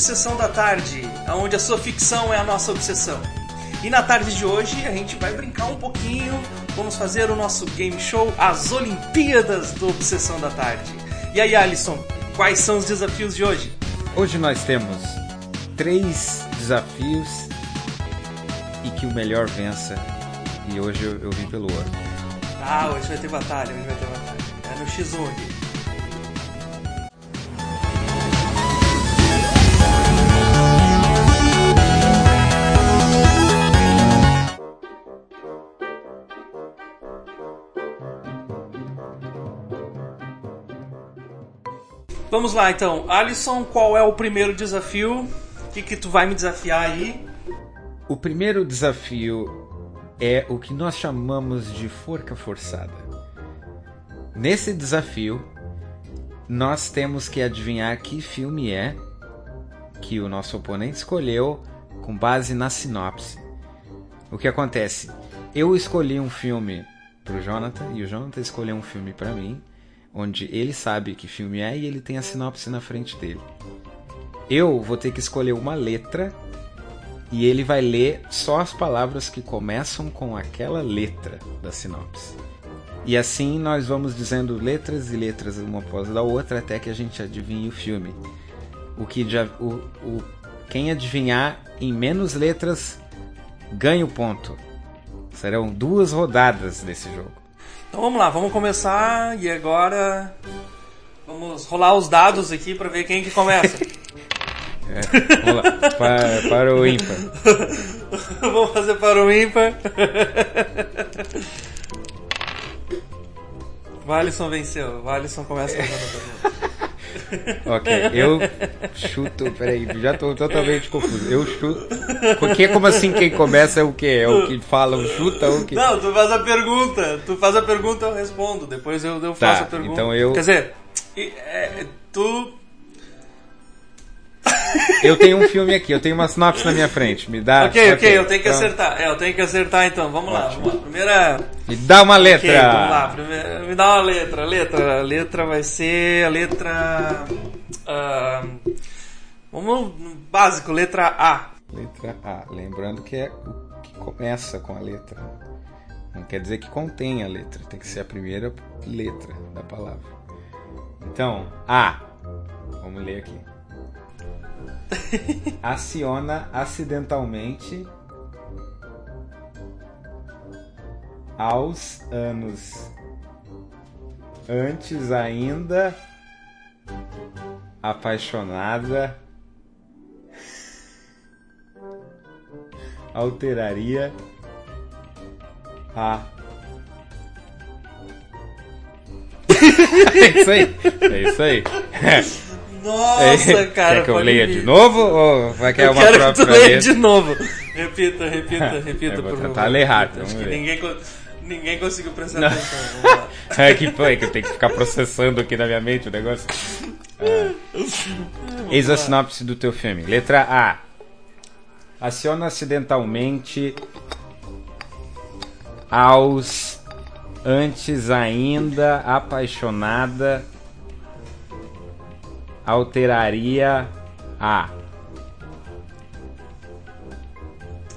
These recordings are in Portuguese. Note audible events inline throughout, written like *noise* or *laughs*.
Obsessão da Tarde, onde a sua ficção é a nossa obsessão. E na tarde de hoje a gente vai brincar um pouquinho, vamos fazer o nosso game show As Olimpíadas do Obsessão da Tarde. E aí, Alisson, quais são os desafios de hoje? Hoje nós temos três desafios e que o melhor vença. E hoje eu, eu vim pelo ouro. Ah, hoje vai ter batalha, hoje vai ter batalha. É no X1 aqui. Vamos lá então, Alisson, qual é o primeiro desafio? O que, que tu vai me desafiar aí? O primeiro desafio é o que nós chamamos de forca forçada. Nesse desafio, nós temos que adivinhar que filme é que o nosso oponente escolheu com base na sinopse. O que acontece? Eu escolhi um filme para o Jonathan e o Jonathan escolheu um filme para mim onde ele sabe que filme é e ele tem a sinopse na frente dele. Eu vou ter que escolher uma letra e ele vai ler só as palavras que começam com aquela letra da sinopse. E assim nós vamos dizendo letras e letras uma após da outra até que a gente adivinhe o filme. O que o, o, quem adivinhar em menos letras ganha o ponto. Serão duas rodadas desse jogo. Então vamos lá, vamos começar e agora vamos rolar os dados aqui para ver quem que começa. *laughs* É, vamos lá, para, para o ímpar. *laughs* vamos fazer para o ímpar. *laughs* O Alisson venceu. O Alisson começa a pergunta. Ok, eu chuto. Peraí, já tô totalmente confuso. Eu chuto. Porque como assim quem começa é o quê? É o que fala, o chuta ou o que. Não, tu faz a pergunta. Tu faz a pergunta, eu respondo. Depois eu, eu faço Tá, a pergunta. então eu- Quer dizer, é, tu. Eu tenho um filme aqui, eu tenho uma sinopse na minha frente. Me dá. ok, ok, eu tenho que então, acertar. É, eu tenho que acertar então. Vamos lá, vamos lá. Primeira. Me dá uma letra. Ok, vamos lá. Primeira, me dá uma letra. Letra. A letra vai ser a letra. ah, vamos no básico, letra A. Letra A. Lembrando que é o que começa com a letra. Não quer dizer que contém a letra, tem que ser a primeira letra da palavra. Então, A. Vamos ler aqui. Aciona acidentalmente aos anos antes ainda apaixonada alteraria a. *laughs* é isso aí. É isso aí. *laughs* Nossa, cara. Quer que eu leia vir. de novo ou vai querer Eu uma quero que própria tu leia de novo. Repita, repita, repita, Eu vou tentar ler rápido, Acho que ver. ninguém, ninguém conseguiu prestar Não. atenção. *laughs* É que foi que eu tenho que ficar processando aqui na minha mente o negócio. É. Eis a sinopse do teu filme. Letra A. Aciona acidentalmente aos antes ainda apaixonada alteraria a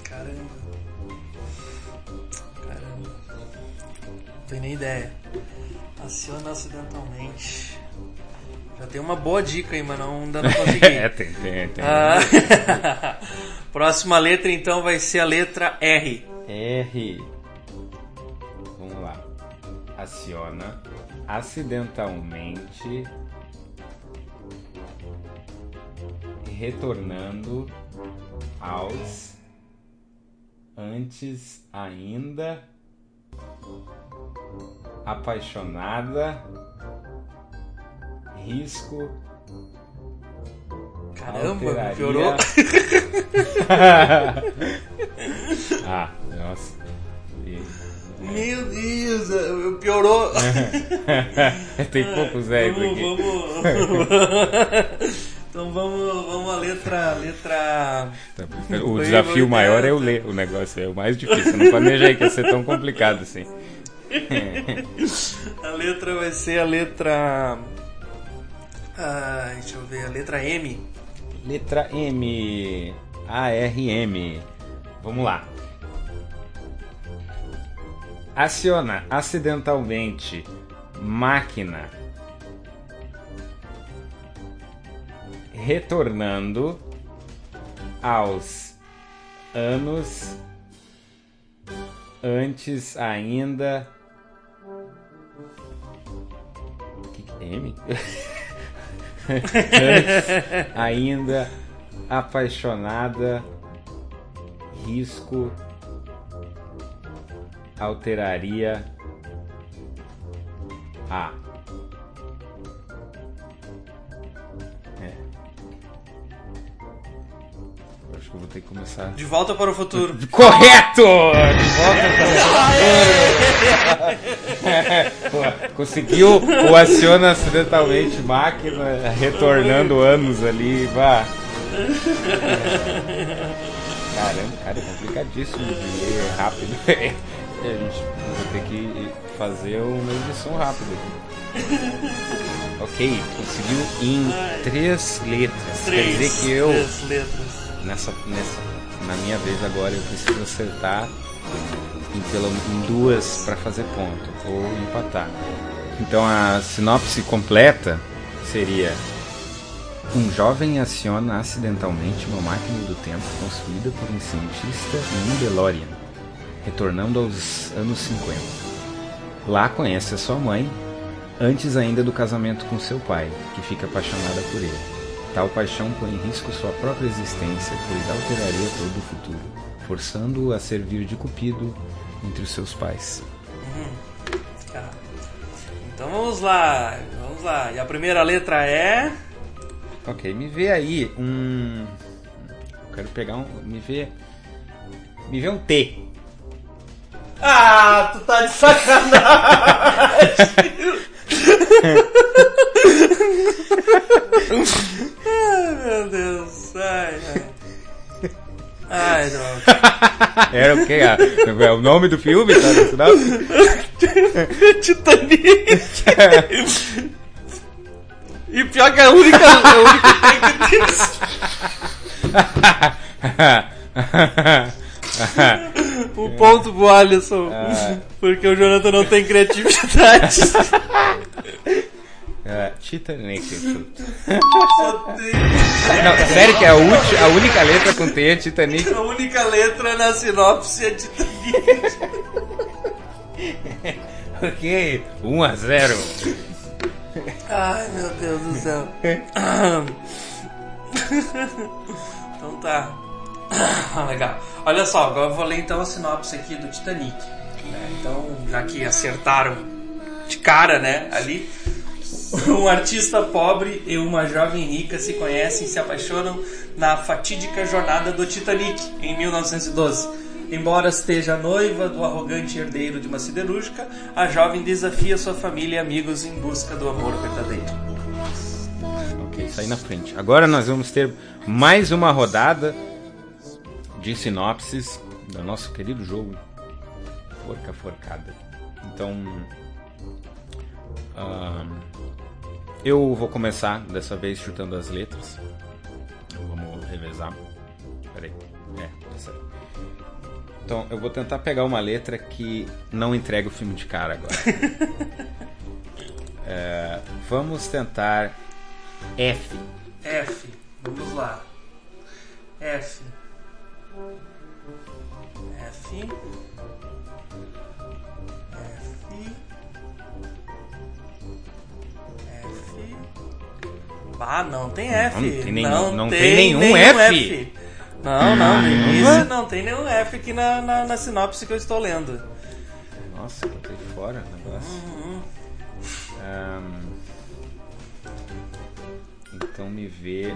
Caramba. Caramba. Não tenho nem ideia. Aciona acidentalmente. Já tem uma boa dica aí, mas não, ainda não consegui. *laughs* é, tem, tem, tem. Ah, *laughs* Próxima letra então vai ser a letra R. R. Vamos lá. Aciona acidentalmente retornando aos antes ainda apaixonada risco Caramba, alteraria- piorou. *laughs* ah, nossa. Meu Deus, eh, piorou. *laughs* Tem poucos vamos, aqui. vamos. *laughs* Então vamos, vamos a letra. letra. O Foi, desafio maior é. é o ler o negócio, é o mais difícil. Eu não planejei que ia ser tão complicado assim. *laughs* A letra vai ser a letra. Ah, deixa eu ver, a letra M. Letra M. A-R-M. Vamos lá. Aciona acidentalmente máquina retornando aos anos antes ainda. Que que M? *laughs* antes ainda apaixonada, risco alteraria a. Acho que começar. De volta para o futuro. *laughs* Correto! De volta para *laughs* Pô, Conseguiu o aciona acidentalmente máquina, retornando anos ali. Vá. Caramba, cara, é complicadíssimo de ler rápido. *laughs* a gente vai ter que fazer uma edição rápida aqui. Ok, conseguiu em três letras. Três, Quer dizer que eu, três letras. Nessa, nessa, na minha vez agora, eu preciso acertar em, pelo, em duas para fazer ponto ou empatar. Então a sinopse completa seria um jovem aciona acidentalmente uma máquina do tempo construída por um cientista em um DeLorean, retornando aos anos 50. Lá conhece a sua mãe, antes ainda do casamento com seu pai, que fica apaixonada por ele. Tal paixão põe em risco sua própria existência, pois alteraria todo o futuro, forçando-o a servir de cupido entre os seus pais. Tá. Então vamos lá, vamos lá. E a primeira letra é. Ok, me vê aí um. Eu quero pegar um. Me vê. Me vê um T. Ah, tu tá de sacanagem! *laughs* meu Deus, ai, ai. Ai, droga. *laughs* Era o quê? Ah, É o nome do filme? Tá no final? *laughs* Titanic! *laughs* E pior que é a única, a única take disso. Um ponto pro Alisson. Porque o Jonathan não tem criatividade. É, Titanic. Não, sério que é a, ulti- a única letra com T é Titanic? a única letra na sinopse é Titanic. *laughs* Ok, 1 a 0. Ai, meu Deus do céu. *laughs* então tá. *coughs* Legal. Olha só, agora eu vou ler então a sinopse aqui do Titanic. né? Então, já que acertaram de cara, né, ali. *laughs* Um artista pobre e uma jovem rica se conhecem e se apaixonam na fatídica jornada do Titanic, em 1912. Embora esteja noiva do arrogante herdeiro de uma siderúrgica, a jovem desafia sua família e amigos em busca do amor verdadeiro. Ok, saí na frente. Agora nós vamos ter mais uma rodada de sinopses do nosso querido jogo Forca Forcada. Então, ahn, eu vou começar dessa vez chutando as letras. Vamos revezar. Peraí. É, tá certo. Então, eu vou tentar pegar uma letra que não entrega o filme de cara agora. *laughs* É, vamos tentar F. F. Vamos lá. F. F. F. Ah, não tem F. Não tem nenhum- não tem nenhum F. Não, não, no Caramba. início não tem nenhum F aqui na, na, na sinopse que eu estou lendo. Nossa, botei fora o negócio. Ahn, então me vê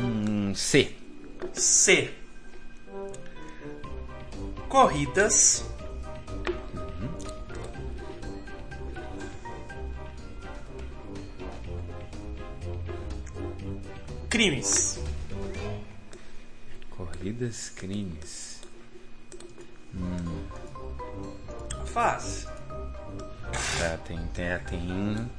um, um C. C. Corridas. Crimes. Corridas, crimes. Fácil. Tá, tem, tem, tem,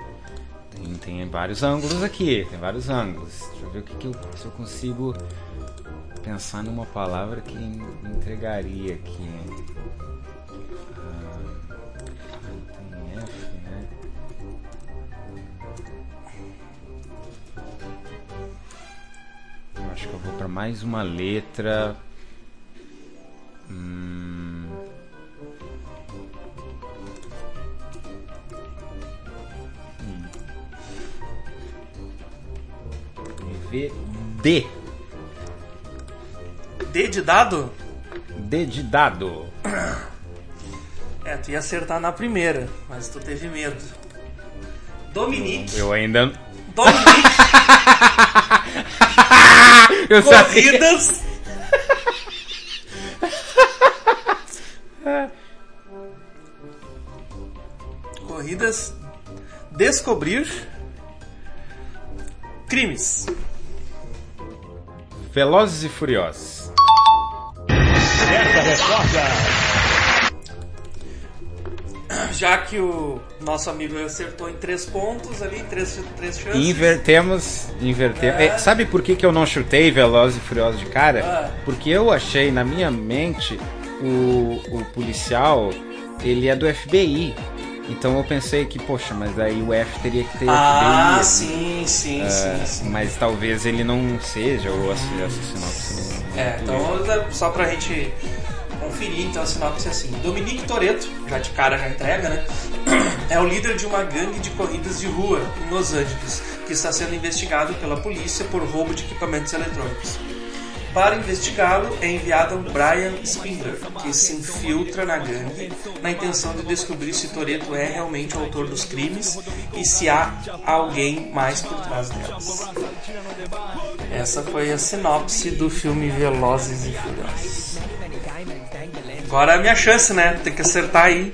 Tem, tem vários ângulos aqui, tem vários ângulos. Deixa eu ver o que, que eu, se eu consigo pensar numa palavra que entregaria aqui. Vou para mais uma letra. Hum... V D. D de dado? D de dado. É, tu ia acertar na primeira, mas tu teve medo. Dominique. Eu ainda. Dominique. *laughs* Eu. Corridas. Corridas. Descobrir. Crimes. Velozes e Furiosos. Já que o nosso amigo acertou em três pontos ali, três, três chances. Invertemos. Invertemos. É. É, sabe por que, que eu não chutei Velozes e Furiosos de cara? Ah. Porque eu achei na minha mente o, o policial ele é do FBI. Então eu pensei que, poxa, mas aí o F teria que ter Ah, FBI. sim, sim, É, sim, sim. Mas talvez ele não seja, ou não. É, então só pra gente conferir então a sinopse é assim. Dominique Toretto, já de cara já entrega, né? *clears throat* É o líder de uma gangue de corridas de rua em Los Angeles, que está sendo investigado pela polícia por roubo de equipamentos eletrônicos. Para investigá-lo, é enviado um Brian Spindler, que se infiltra na gangue na intenção de descobrir se Toretto é realmente o autor dos crimes e se há alguém mais por trás delas. Essa foi a sinopse do filme Velozes e Furiosos. Agora é a minha chance, né? Tem que acertar aí.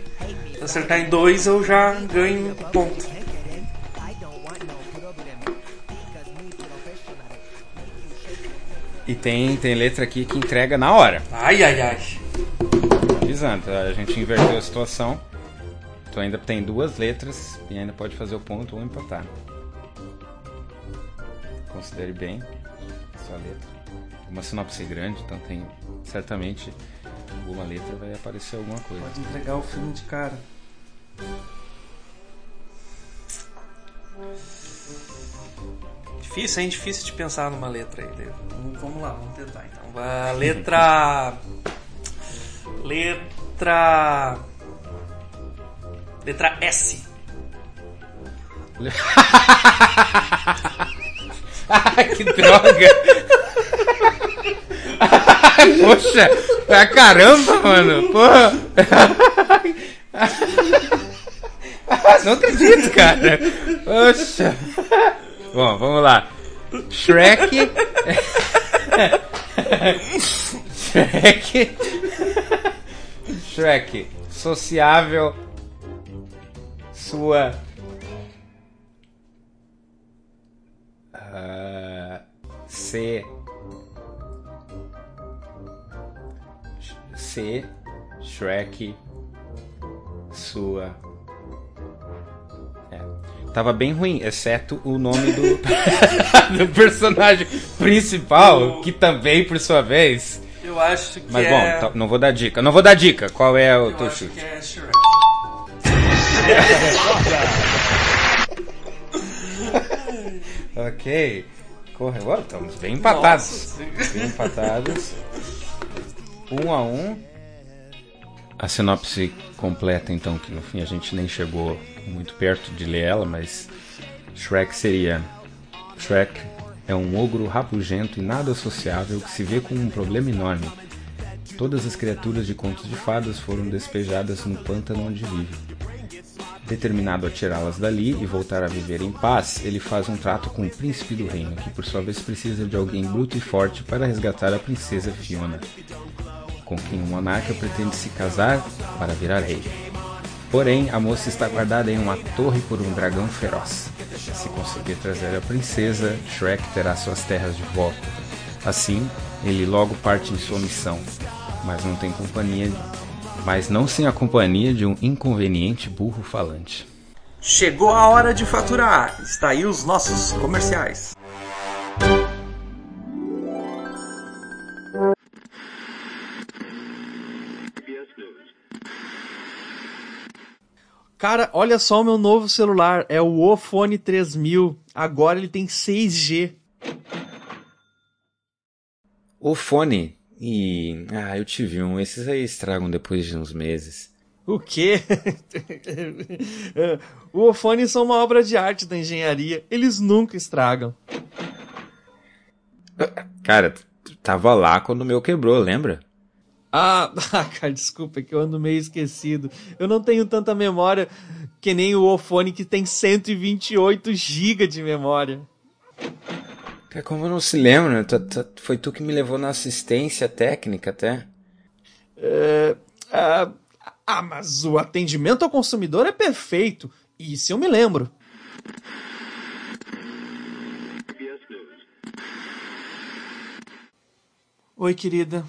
Se acertar em dois, eu já ganho um ponto. E tem, tem letra aqui que entrega na hora. Ai, ai, ai. Avisando, a gente inverteu a situação. Tu ainda tem duas letras e ainda pode fazer o ponto ou empatar. Considere bem a sua letra. Uma sinopse grande, então tem certamente alguma letra vai aparecer alguma coisa. Pode entregar o filme de cara. Difícil, hein? Difícil de pensar numa letra aí. David. Vamos- Vamos lá, vamos tentar então. A letra. Letra. Letra S. *laughs* que droga! *laughs* *laughs* Poxa! Ah, caramba, mano! Porra! *laughs* Não acredito, cara! Poxa! Bom, vamos lá. Shrek. *laughs* Shrek. Shrek. Sociável. Sua. C. Shrek. Sua. É. Tava bem ruim, exceto o nome do, *laughs* do personagem principal, que também, por sua vez. Eu acho que Mas é. bom, tá- não vou dar dica. Não vou dar dica. Qual é o eu teu acho chute? que é Shrek. *laughs* Ok. Corre. Ó, estamos bem empatados. Nossa. Bem empatados. Um a um. A sinopse completa, então, que no fim a gente nem chegou muito perto de ler ela, mas Shrek seria. Shrek é um ogro rabugento e nada sociável que se vê com um problema enorme. Todas as criaturas de contos de fadas foram despejadas no pântano onde vive. Determinado a tirá-las dali e voltar a viver em paz, ele faz um trato com o príncipe do reino, que por sua vez precisa de alguém bruto e forte para resgatar a princesa Fiona, com quem o monarca pretende se casar para virar rei. Porém, a moça está guardada em uma torre por um dragão feroz. Se conseguir trazer a princesa, Shrek terá suas terras de volta. Assim, ele logo parte em sua missão, mas não tem companhia, mas não sem a companhia de um inconveniente burro falante. Chegou a hora de faturar. Está aí os nossos comerciais. Cara, olha só o meu novo celular, é o Ofone 3000. Agora ele tem 6G. O fone e ah, eu tive um, esses aí estragam depois de uns meses. O quê? *laughs* o Ofone são uma obra de arte da engenharia, eles nunca estragam. Cara, tava lá quando o meu quebrou, lembra? *laughs* Ah, cara, desculpa, é que eu ando meio esquecido. Eu não tenho tanta memória que nem o Ofone que tem 128 GB de memória. É como não se lembra, foi tu que me levou na assistência técnica até. É, ah, ah, mas o atendimento ao consumidor é perfeito. Isso eu me lembro. Oi, querida.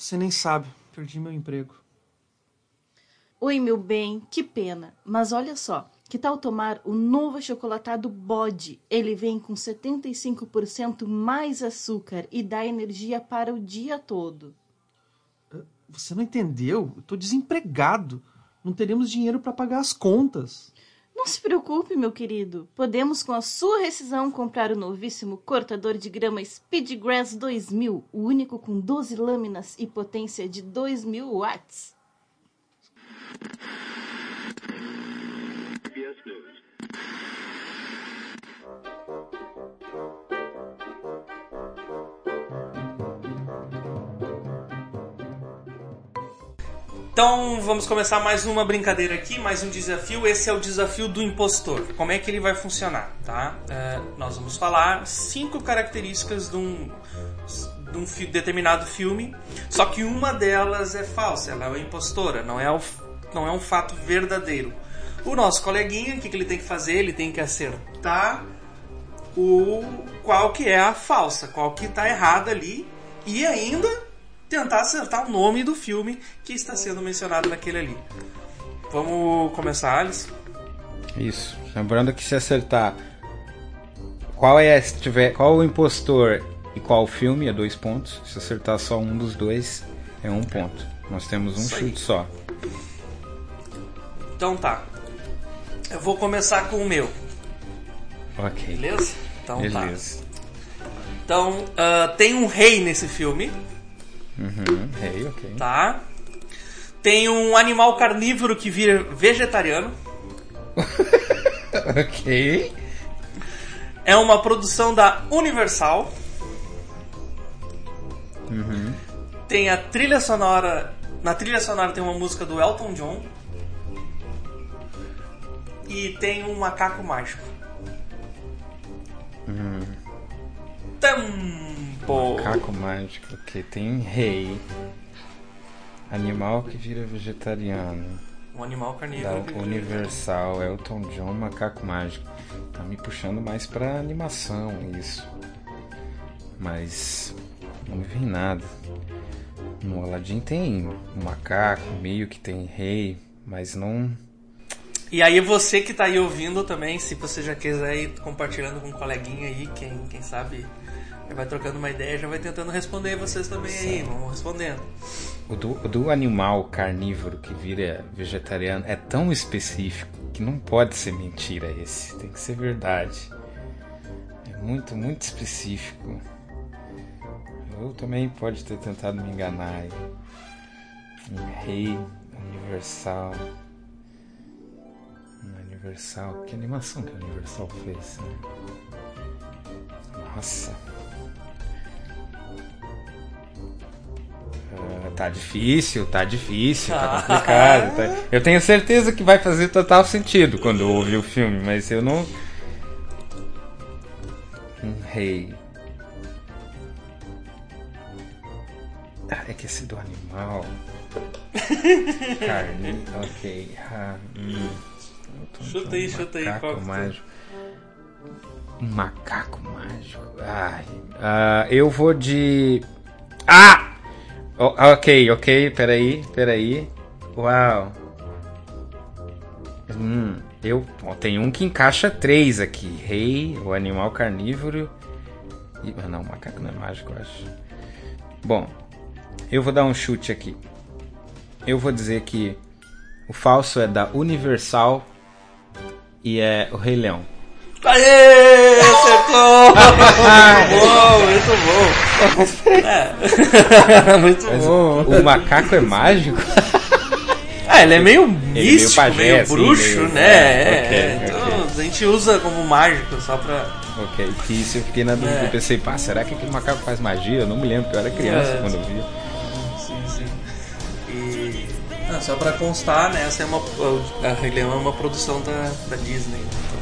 Você nem sabe, perdi meu emprego. Oi, meu bem, que pena. Mas olha só, que tal tomar o novo achocolatado Bode? Ele vem com 75% mais açúcar e dá energia para o dia todo. Você não entendeu? Eu tô desempregado. Não teremos dinheiro para pagar as contas. Não se preocupe, meu querido. Podemos, com a sua rescisão, comprar o novíssimo cortador de grama Speedgrass 2000, o único com 12 lâminas e potência de 2000 watts. Então vamos começar mais uma brincadeira aqui, mais um desafio. Esse é o desafio do impostor. Como é que ele vai funcionar, tá? É, nós vamos falar cinco características de um, de um fi determinado filme, só que uma delas é falsa, ela é impostora, não é, o, não é um fato verdadeiro. O nosso coleguinha, o que, que ele tem que fazer? Ele tem que acertar o qual que é a falsa, qual que está errada ali e ainda tentar acertar o nome do filme que está sendo mencionado naquele ali. Vamos começar, Alice? Isso. Lembrando que se acertar qual é se tiver qual o impostor e qual o filme é dois pontos. Se acertar só um dos dois é um ponto. Nós temos um Isso chute aí. só. Então tá. Eu vou começar com o meu. Ok. Beleza? Então tá. Beleza. tá. Então, uh, tem um rei nesse filme. Uhum, rei, ok. Tá. Tem um animal carnívoro que vira vegetariano. *laughs* ok. É uma produção da Universal. Uhum. Tem a trilha sonora. Na trilha sonora tem uma música do Elton John. E tem um macaco mágico. Uhum. Tempo! Macaco mágico, que tem rei. Animal que vira vegetariano. Um animal carnívoro. Da Universal, Elton John, macaco mágico. Tá me puxando mais pra animação isso. Mas não me vem nada. No Aladdin tem um macaco, meio que tem rei, mas não. E aí você que tá aí ouvindo também, se você já quiser ir compartilhando com um coleguinha aí, quem, quem sabe vai trocando uma ideia, já vai tentando responder vocês também aí, vamos respondendo. O do, o do animal carnívoro que vira vegetariano é tão específico que não pode ser mentira esse, tem que ser verdade. É muito, muito específico. Eu também pode ter tentado me enganar. Um rei universal. Universal. Que animação que a Universal fez? Né? Nossa. Tá difícil, tá difícil, tá complicado. Tá... Eu tenho certeza que vai fazer total sentido quando eu ouvir o filme, mas eu não. Um rei. Ah, é que esse do animal. *laughs* Carne, ok. Ah, hum. Chuta aí, chuta aí. Macaco mágico. Um macaco mágico. Ai. Uh, eu vou de. Ah! Oh, ok, ok, peraí, peraí. Uau. Hum, Eu tem um que encaixa três aqui: rei, o animal carnívoro. E, ah, não, o macaco não é mágico, eu acho. Bom, eu vou dar um chute aqui. Eu vou dizer que o falso é da Universal e é o Rei Leão. Aê! Acertou! *laughs* muito bom, muito bom. É. *laughs* muito Mas bom. o, o macaco é mágico? Ah, ele é meio meio místico, meio, pajé, assim, bruxo, meio- né? é, É, ok, é. Então, ok. a gente usa como mágico só pra. ok, que isso eu fiquei na dúvida. É. Eu pensei, pá, será que aquele macaco faz magia? Eu não me lembro, eu era criança É. quando eu vi. Sim, sim. E. Ah, só pra constar, né? Essa é uma. A Rei Leão é uma produção da, da Disney. Então,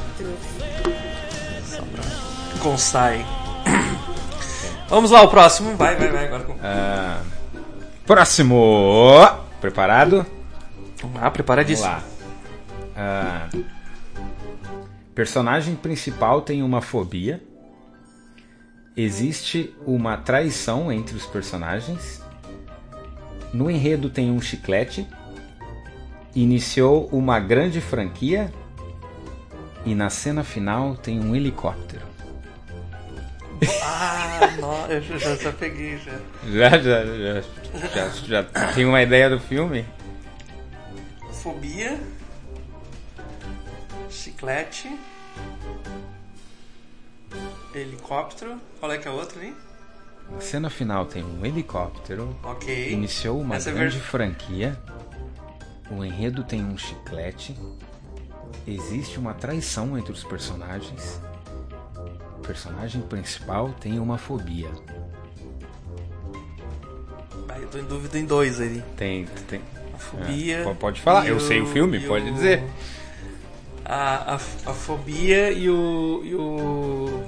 aí. Vamos lá, o próximo. Vai, vai, vai. Agora. Ah, próximo! Preparado? Vamos lá, Vamos preparadíssimo. lá. Ah, personagem principal tem uma fobia. Existe uma traição entre os personagens. No enredo tem um chiclete. Iniciou uma grande franquia. E na cena final tem um helicóptero. Ah, *laughs* não, eu já, já, peguei já. Já, já, já, já, já tem uma ideia do filme? Fobia. Chiclete. Helicóptero. Qual é que é a outra ali? Na cena final tem um helicóptero. Ok. Iniciou uma Essa é grande ver- franquia. O enredo tem um chiclete. Existe uma traição entre os personagens. O personagem principal tem uma fobia. Ah, eu tô em dúvida em dois ali. Tem, tem. A fobia. É, po- pode falar, eu sei o filme, pode dizer. A, a, a fobia e o. E o.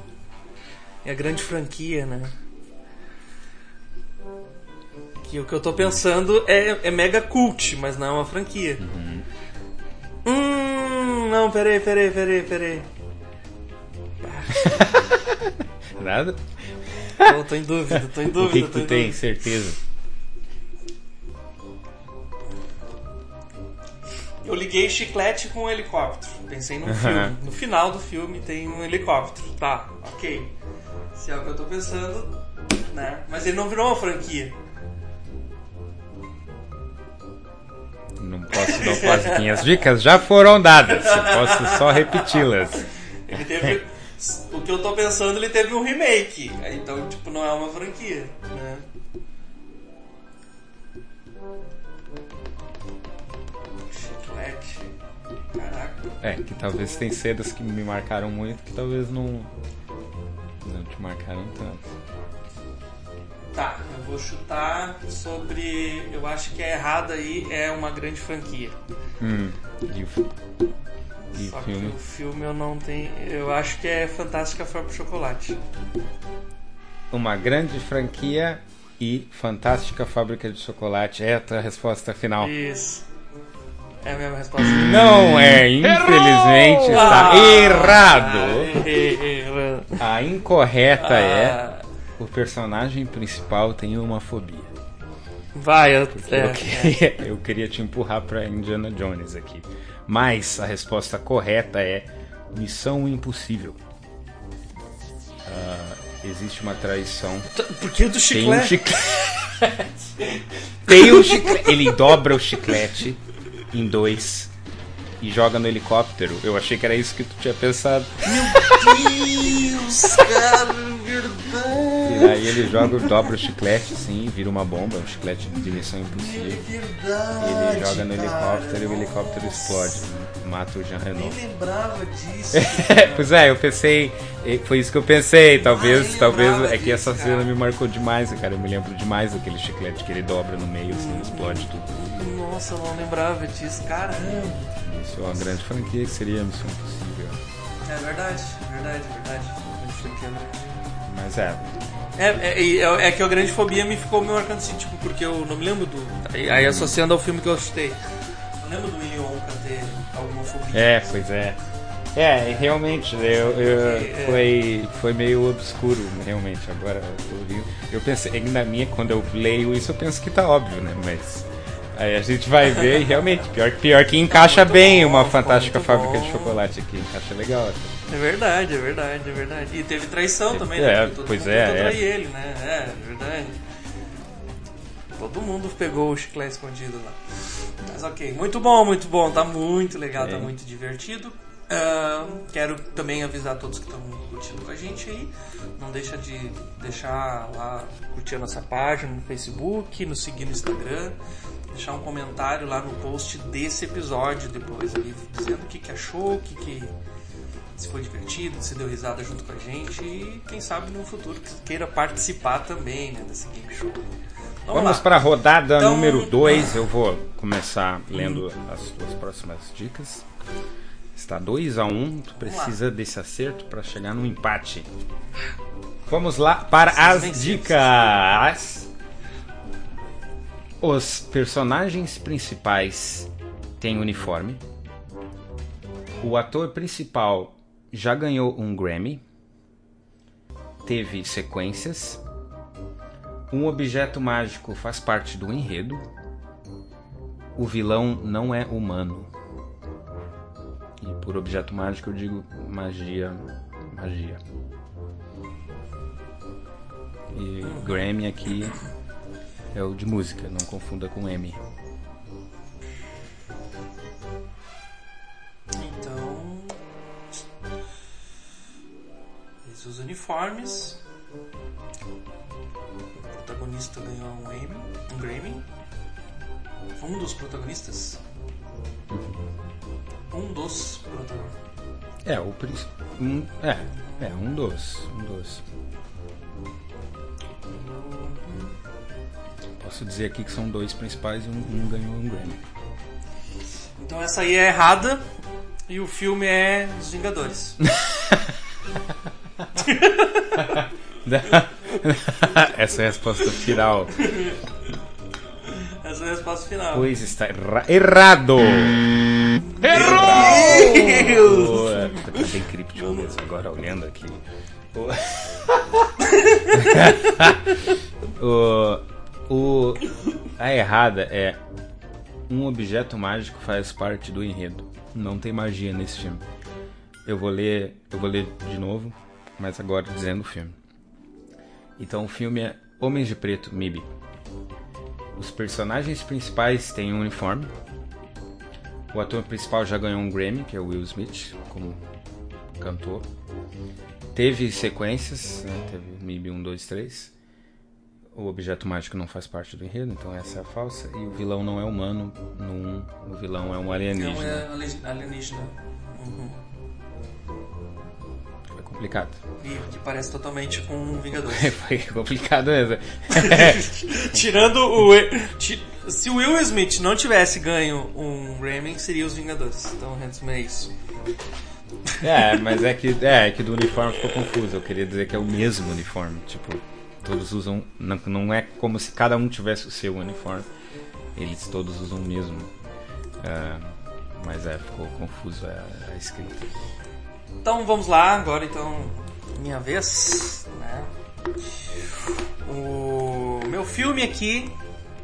E a grande franquia, né? Que o que eu tô pensando é, é mega cult, mas não é uma franquia. Uhum. Hum, não, peraí, peraí, peraí, peraí. *laughs* Nada? Tô, tô em dúvida, tô em O dúvida. que, que em tu tem, dúvida. certeza? Eu liguei chiclete com um helicóptero. Pensei num filme. No final do filme tem um helicóptero. Tá, ok. Se é o que eu tô pensando, né? Mas ele não virou uma franquia. Não posso, não posso. Minhas dicas já foram dadas. Eu posso só repeti-las. Ele teve. o que eu tô pensando, ele teve um remake. Então, tipo, não é uma franquia, né? Chiclete. Caraca. É, que talvez tem cenas que me marcaram muito que talvez não. Não te marcaram tanto. Tá, eu vou chutar sobre. Eu acho que é errado aí, é uma grande franquia. Hum. E o, fi- e o Só filme? que o filme eu não tenho. Eu acho que é Fantástica Fábrica de Chocolate. Uma grande franquia e fantástica fábrica de chocolate. É a tua resposta final. Isso. É a mesma resposta. Não é, infelizmente está Ah, errado. errei, errei. A incorreta é Ah, o personagem principal tem uma fobia. Vai, eu, Eu, é, queria, eu queria te empurrar para Indiana Jones aqui. Mas a resposta correta é Missão Impossível. Ah, existe uma traição. é. Por que do Tem um chiclete? chiclete. *laughs* Tem um chiclete. Ele dobra o chiclete em dois e joga no helicóptero. Eu achei que era isso que tu tinha pensado. Deus, cara, verdade. E aí ele joga, dobra o chiclete assim, vira uma bomba, um chiclete de missão impossível. Verdade. Ele joga no cara. helicóptero e o helicóptero explode. Mata o Jean Nem Renault. lembrava disso. *laughs* pois é, eu pensei, foi isso que eu pensei, talvez, Ah, talvez é que essa cena cara. me marcou demais, cara. Eu me lembro demais daquele chiclete que ele dobra no meio, assim, explode tudo. Nossa, eu não lembrava disso. Caramba. Isso é uma grande franquia que seria a Missão Impossível. É verdade, verdade, verdade. Né? Mas é, É, é, é, é que a grande fobia me ficou me marcando assim, tipo, porque eu não me lembro do. Aí, aí associando ao filme que eu chutei. Não lembro do Willy Wonka ter alguma fobia. é, pois é. É, realmente, eu, eu- foi, foi meio obscuro, realmente, agora eu vi. Eu pensei, na minha, quando eu leio isso, eu penso que tá óbvio, né? Mas Aí a gente vai ver e realmente, pior, pior que encaixa bem bom, uma fantástica fábrica bom. de chocolate aqui. Encaixa legal. É verdade, é verdade, é verdade. E teve traição também, É, né? Porque todo pois é, tentou é. trair ele, né? É, é verdade. Todo mundo pegou o chiclete escondido lá. Mas ok, muito bom, muito bom. Tá muito legal, tá É. muito divertido. Ah, quero também avisar todos que estão curtindo com a gente aí. Não deixa de deixar lá, curtir a nossa página no Facebook, nos seguir no Instagram. Deixar um comentário lá no post desse episódio depois ali, dizendo o que, que achou, o que, que se foi divertido, se deu risada junto com a gente e quem sabe no futuro que queira participar também né, desse game show. Vamos, Vamos para a rodada Então- número 2. Eu vou começar lendo as tuas próximas dicas. Está 2 a 1 um, tu lá. precisa desse acerto para chegar no empate. Vamos lá para as dicas. Os personagens principais têm uniforme. O ator principal já ganhou um Grammy. Teve sequências. Um objeto mágico faz parte do enredo. O vilão não é humano. E por objeto mágico eu digo magia. Magia. E Grammy aqui é o de música, não confunda com M. Então. Esses os uniformes. O protagonista ganhou um Emmy, um Grammy. Um dos protagonistas. Um dos protagonistas. É, o principal. Um, é, é, um dos. Um dos. Posso dizer aqui que são dois principais e um, um ganhou um Grammy. Então essa aí é errada. E o filme é Os Vingadores. *laughs* Essa é a resposta final. Essa é a resposta final. Pois está erra errado! Errou! Tá bem críptico mesmo agora olhando aqui. *laughs* O, a errada é um objeto mágico faz parte do enredo. Não tem magia nesse filme. Eu vou ler, eu vou ler de novo, mas agora dizendo o filme. Então o filme é Homens de Preto, MIB. Os personagens principais têm um uniforme. O ator principal já ganhou um Grammy, que é o Will Smith, como cantor. Teve sequências, né? teve MIB 1, 2, 3. O objeto mágico não faz parte do enredo, então essa é a falsa. E o vilão não é humano, no 1, o vilão é um Não alienígena. é alien- alienígena. Uhum. Foi complicado. E que parece totalmente com um Vingadores. *laughs* Foi complicado mesmo. *laughs* Tirando o. Se o Will Smith não tivesse ganho um Grammy, seria os Vingadores. Então, resume é isso. É, mas é que, é, é que do uniforme ficou confuso. Eu queria dizer que é o mesmo uniforme. Tipo, todos usam. Não, não é como se cada um tivesse o seu uniforme. Eles todos usam o mesmo. É, mas é, ficou confuso a, a escrita. Então vamos lá, agora então minha vez, né? O meu filme aqui,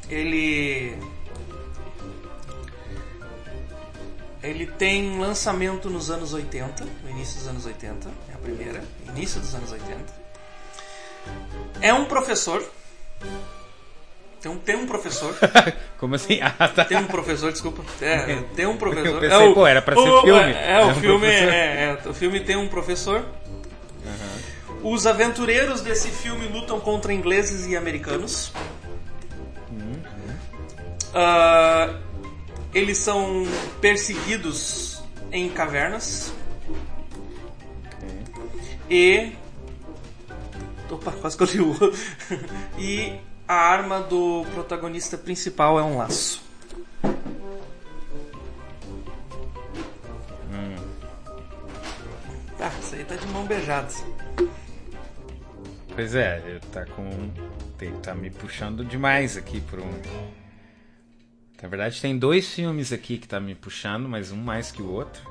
ele ele tem lançamento nos anos 80, no início dos anos 80, é a primeira, início dos anos 80. É um professor. Tem um, tem um professor. *laughs* Como assim? Ah, tá. Tem um professor, desculpa. É, *laughs* tem um professor. Eu pensei, é pô, era pra ser o- filme. É, É o um filme, é, é, o filme tem um professor. Os aventureiros desse filme lutam contra ingleses e americanos. Ah, eles são perseguidos em cavernas. E. Opa, quase que eu li o. E a arma do protagonista principal é um laço. Ah, isso aí tá de mão beijada. Pois é, eu tá com. Tá me puxando demais aqui por um. Na verdade, tem dois filmes aqui que tá me puxando, mas um mais que o outro.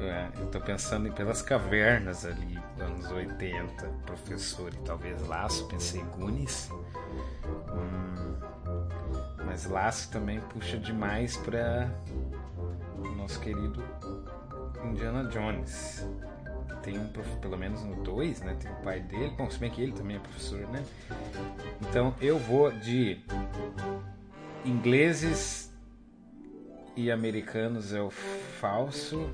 É, eu tô pensando em Pelas Cavernas ali, anos 80, Professor e talvez Laço, pensei Goonies. Hum, mas Mas Laço também puxa demais para o nosso querido Indiana Jones. Tem um, pelo menos no 2, né? Tem o pai dele. Bom, se bem que ele também é professor, né? Então eu vou de ingleses e americanos é o falso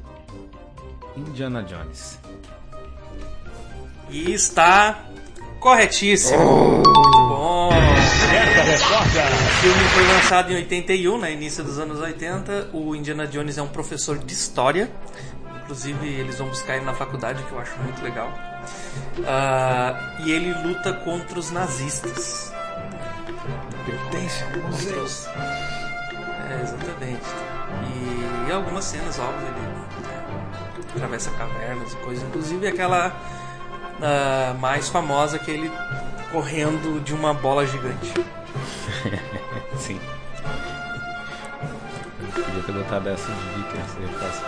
Indiana Jones. E está corretíssimo. Oh. Muito bom. O filme foi lançado em 81, né, início dos anos 80. O Indiana Jones é um professor de história. Inclusive, eles vão buscar ele na faculdade, que eu acho muito legal. Uh, e ele luta contra os nazistas. Pertence ao museu. É, exatamente. E, e algumas cenas, óbvio, ele né, atravessa cavernas e coisas. Inclusive aquela uh, mais famosa que ele correndo de uma bola gigante. *laughs* Sim. Podia ter botado essa de Vickers, seria fácil.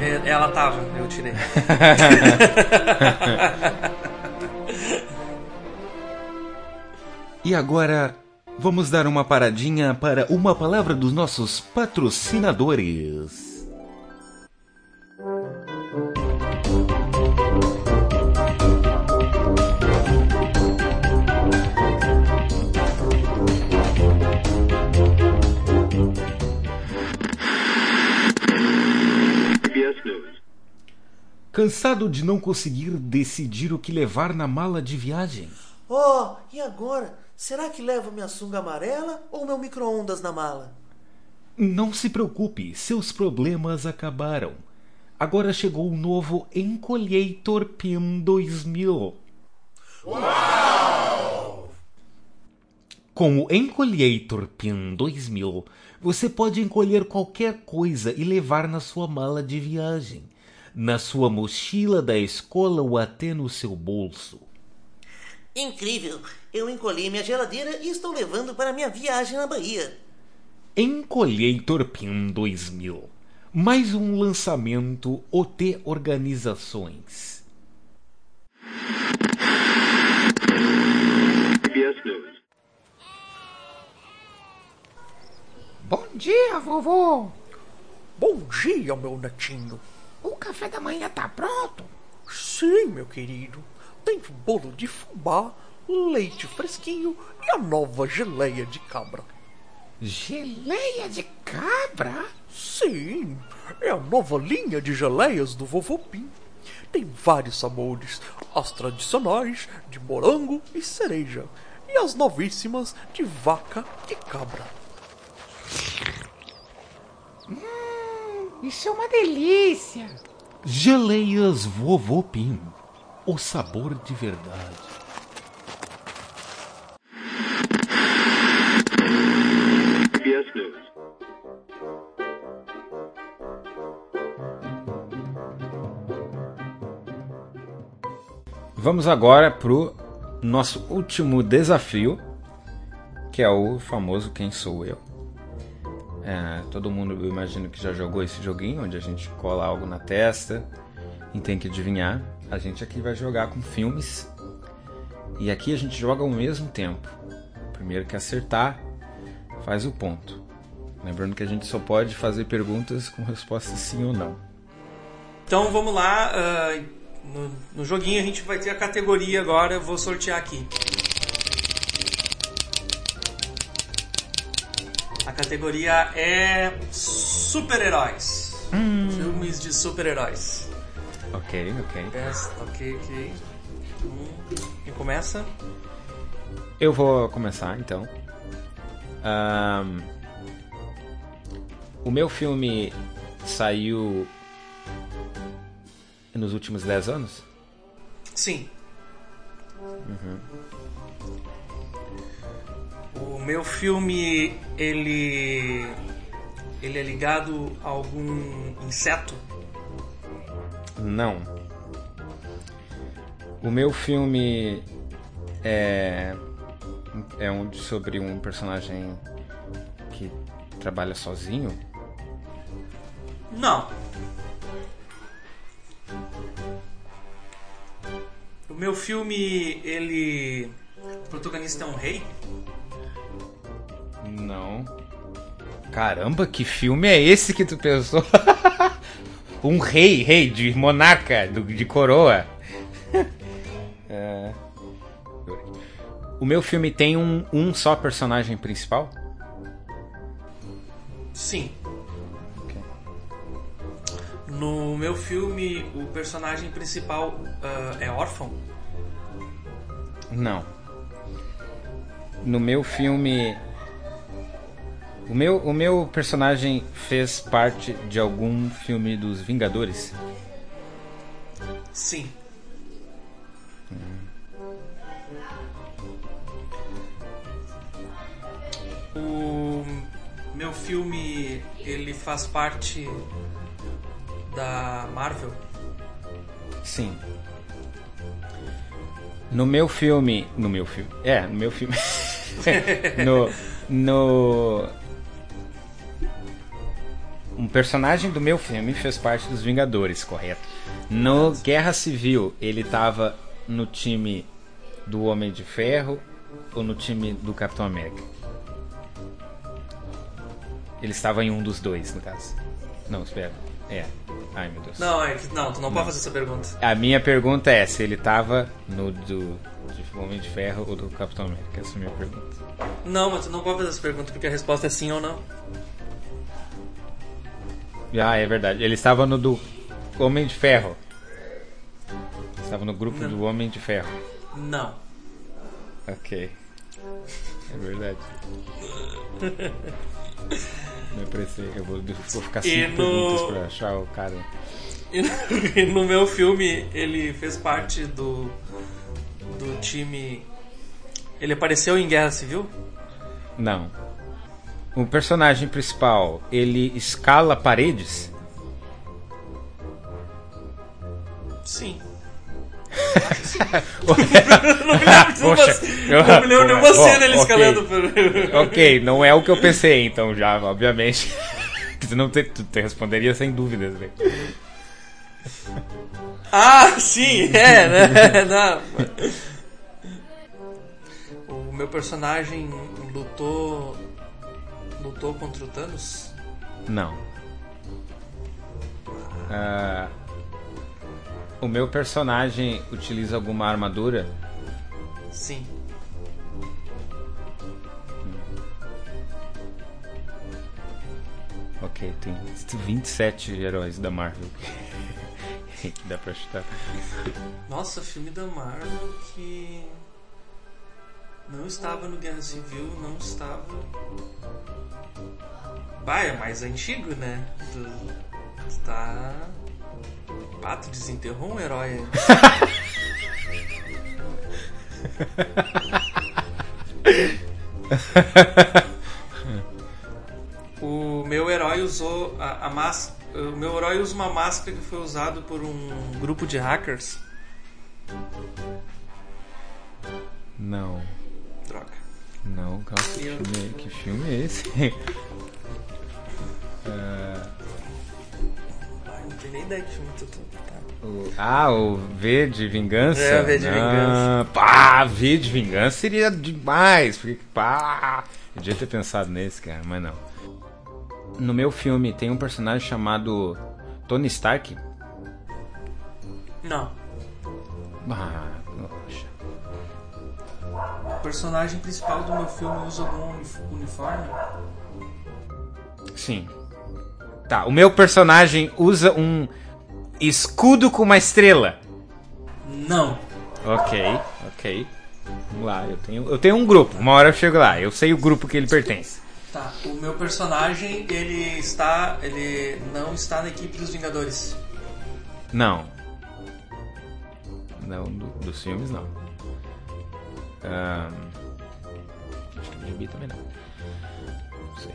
É, ela tava, eu tirei. *laughs* *laughs* e agora vamos dar uma paradinha para uma palavra dos nossos patrocinadores. Cansado de não conseguir decidir o que levar na mala de viagem? Oh, e agora? Será que levo minha sunga amarela ou meu micro-ondas na mala? Não se preocupe, seus problemas acabaram. Agora chegou o novo Encolhator PIM 2000. Uau! Com o Encolhator PIM 2000, você pode encolher qualquer coisa e levar na sua mala de viagem na sua mochila da escola ou até no seu bolso. Incrível! Eu encolhi minha geladeira e estou levando para minha viagem na Bahia. Encolheitor PIN 2000. Mais um lançamento OT Organizações. Bom dia, vovô. Bom dia, meu netinho. O café da manhã tá pronto? Sim, meu querido. Tem bolo de fubá, leite fresquinho e a nova geleia de cabra. Geleia de cabra? Sim, é a nova linha de geleias do Vovô Pim. Tem vários sabores, as tradicionais de morango e cereja, e as novíssimas de vaca e cabra. Isso é uma delícia! Geleias Vovô Pim. O sabor de verdade. Vamos agora pro nosso último desafio, que é o famoso Quem Sou Eu. É, todo mundo, eu imagino que já jogou esse joguinho, onde a gente cola algo na testa e tem que adivinhar. A gente aqui vai jogar com filmes. E aqui a gente joga ao mesmo tempo. Primeiro que acertar, faz o ponto. Lembrando que a gente só pode fazer perguntas com resposta sim ou não. Então vamos lá. Uh, no, no joguinho a gente vai ter a categoria agora. Eu vou sortear aqui. categoria é super-heróis. Hum. Filmes de super-heróis. Ok, ok. Best, ok, ok. Hum. Quem começa? Eu vou começar então. Um, o meu filme saiu nos últimos 10 anos? Sim. Uhum. O meu filme, ele ele é ligado a algum inseto? Não. O meu filme é é um sobre um personagem que trabalha sozinho? Não. Meu filme, ele o protagonista é um rei? Não. Caramba, que filme é esse que tu pensou? *laughs* um rei, rei de monarca, de coroa. *laughs* É. O meu filme tem um, um só personagem principal? Sim. No meu filme, o personagem principal ah, é órfão? Não. No meu filme. O meu, o meu personagem fez parte de algum filme dos Vingadores? Sim. O meu filme, ele faz parte da Marvel? Sim. No meu filme. No meu filme. É, no meu filme. *laughs* no. No. Um personagem do meu filme fez parte dos Vingadores, correto? No Guerra Civil, ele tava no time do Homem de Ferro ou no time do Capitão América? Ele estava em um dos dois, no caso. Não, espera. É. Ai, meu Deus. Não, é não, tu não pode fazer essa pergunta. A minha pergunta é se ele tava no do de Homem de Ferro ou do Capitão América. Essa é a minha pergunta. Não, mas tu não pode fazer essa pergunta porque a resposta é sim ou não. Ah, é verdade. Ele estava no do Homem de Ferro. Estava no grupo Não. do Homem de Ferro. Não. Ok. É verdade. *laughs* Não pensei. Eu vou, vou ficar E cinco no- perguntas pra achar o cara. E no, *laughs* e no meu filme, ele fez parte do do time. Ele apareceu em Guerra Civil? Não. O personagem principal, ele escala paredes? Sim. *laughs* Poxa, eu- não me lembro nenhuma Ó, cena ele ok. escalando. por- ok, não é o que eu pensei, então já, obviamente. tu *laughs* não te, tu te responderia sem dúvidas, né? Ah, sim, é, né? *laughs* Não. O meu personagem lutou. lutou contra o Thanos? Não. Ah, o meu personagem utiliza alguma armadura? Sim. Ok, tem 27 heróis da Marvel. que *laughs* Dá pra chutar. Nossa, filme da Marvel que. Não estava no Guerra Civil, não estava. Bah, é mais antigo, né? Tu tá. Pá, tu desenterrou um herói. O meu herói usou a, a máscara. O meu herói usa uma máscara que foi usado por um grupo de hackers. Não. Droga. Não, calma, que filme, é- que filme é esse? Tenho nem ideia que filme tu tá. o- ah, o V de Vingança? É, V de Ah, Vingança. Pá, V de Vingança seria demais. Porque, pá, eu devia ter pensado nesse, cara, mas não. No meu filme tem um personagem chamado Tony Stark. Não. Ah, poxa. O personagem principal do meu filme usa algum unif- uniforme? Sim. Tá, o meu personagem usa um escudo com uma estrela. Não. Ok, ok. Vamos lá, eu tenho, eu tenho um grupo. Uma hora eu chego lá. Eu sei o grupo que ele pertence. Tá. O meu personagem, ele está. Ele não está na equipe dos Vingadores. Não. Não, do- dos filmes não. Ahn, acho que do gibi também não. Não sei.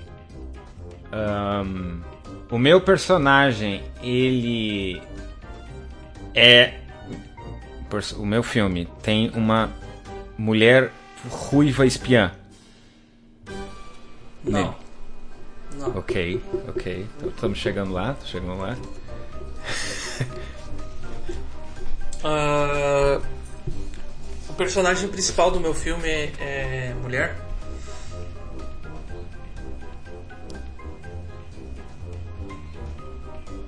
Ahn, o meu personagem, ele é. O meu filme tem uma mulher ruiva espiã. Não. Nele. Não. Ok, ok. Então, Estamos chegando lá, chegando lá. *laughs* Ah, o personagem principal do meu filme é, é mulher?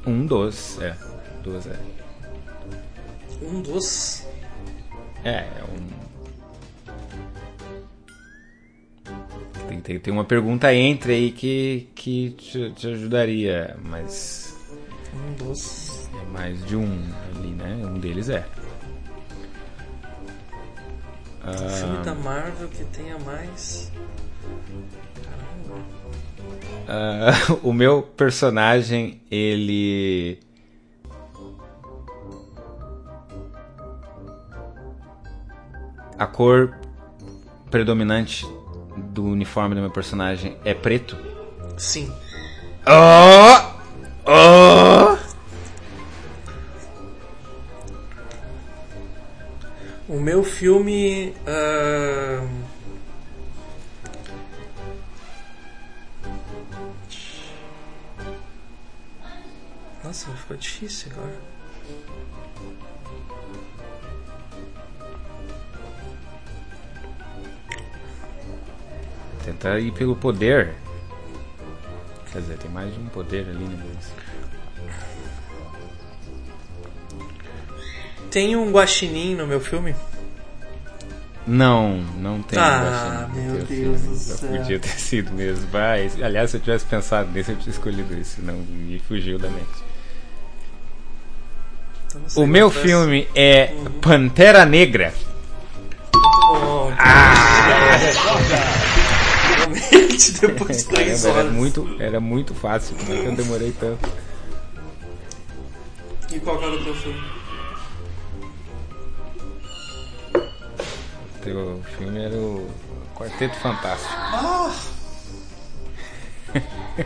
Um dos, é. Dos, é. Um dos. É, é um. Tem, tem, tem uma pergunta entre aí que, que te, te ajudaria, mas Um dos. é mais de um ali, né? Um deles é. Filme da Marvel que tenha mais. Ah, *laughs* o meu personagem, ele. A cor predominante do uniforme do meu personagem é preto. Sim. Oh! Oh! O meu filme. ahn, Nossa, ficou difícil agora. Tentar ir pelo poder. Quer dizer, tem mais de um poder ali, né? Tem um guaxinim no meu filme? Não, não tem. Ah, Guaxinim meu Deus filme. do céu. Podia ter sido mesmo. Mas, aliás, se eu tivesse pensado nisso, eu tinha escolhido isso. Não, me fugiu da mente. O meu filme é Pantera Negra. Bom, Realmente, *laughs* depois de três Caramba, era horas. muito, era muito fácil. Como é que eu demorei tanto? E qual era o teu filme? O teu filme era o Quarteto Fantástico. *laughs*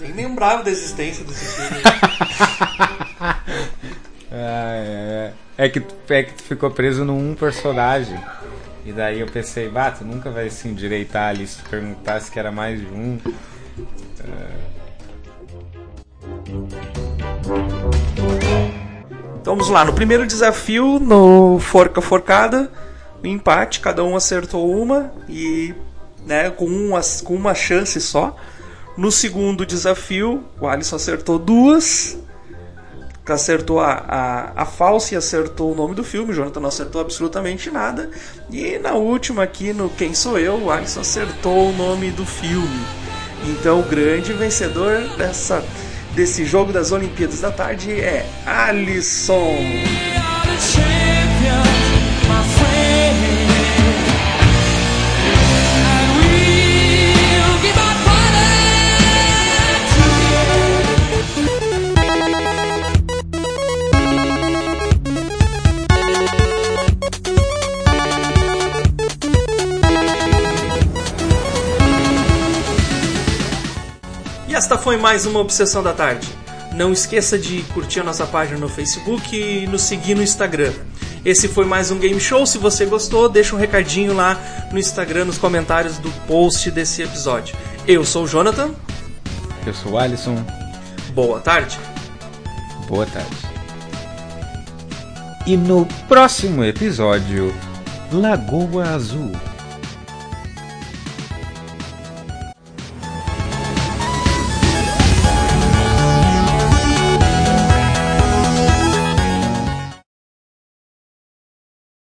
Nem lembrava da existência desse filme. *laughs* É, é. É que, é que tu ficou preso num personagem. E daí eu pensei, bah, tu nunca vai se endireitar ali se tu perguntasse que era mais de um. Então vamos lá, no primeiro desafio, no Forca Forcada, no empate, cada um acertou uma e né, com, uma, com uma chance só. No segundo desafio, o Alisson acertou duas. Acertou a, a, a falsa e acertou o nome do filme. O Jonathan não acertou absolutamente nada. E na última aqui, no Quem Sou Eu, o Alisson acertou o nome do filme. Então o grande vencedor dessa, desse jogo das Olimpíadas da Tarde é Alisson. Esta foi mais uma Obsessão da Tarde. Não esqueça de curtir a nossa página no Facebook e nos seguir no Instagram. Esse foi mais um Game Show. Se você gostou, deixa um recadinho lá no Instagram, nos comentários do post desse episódio. Eu sou o Jonathan. Eu sou o Alisson. Boa tarde. Boa tarde. E no próximo episódio, Lagoa Azul.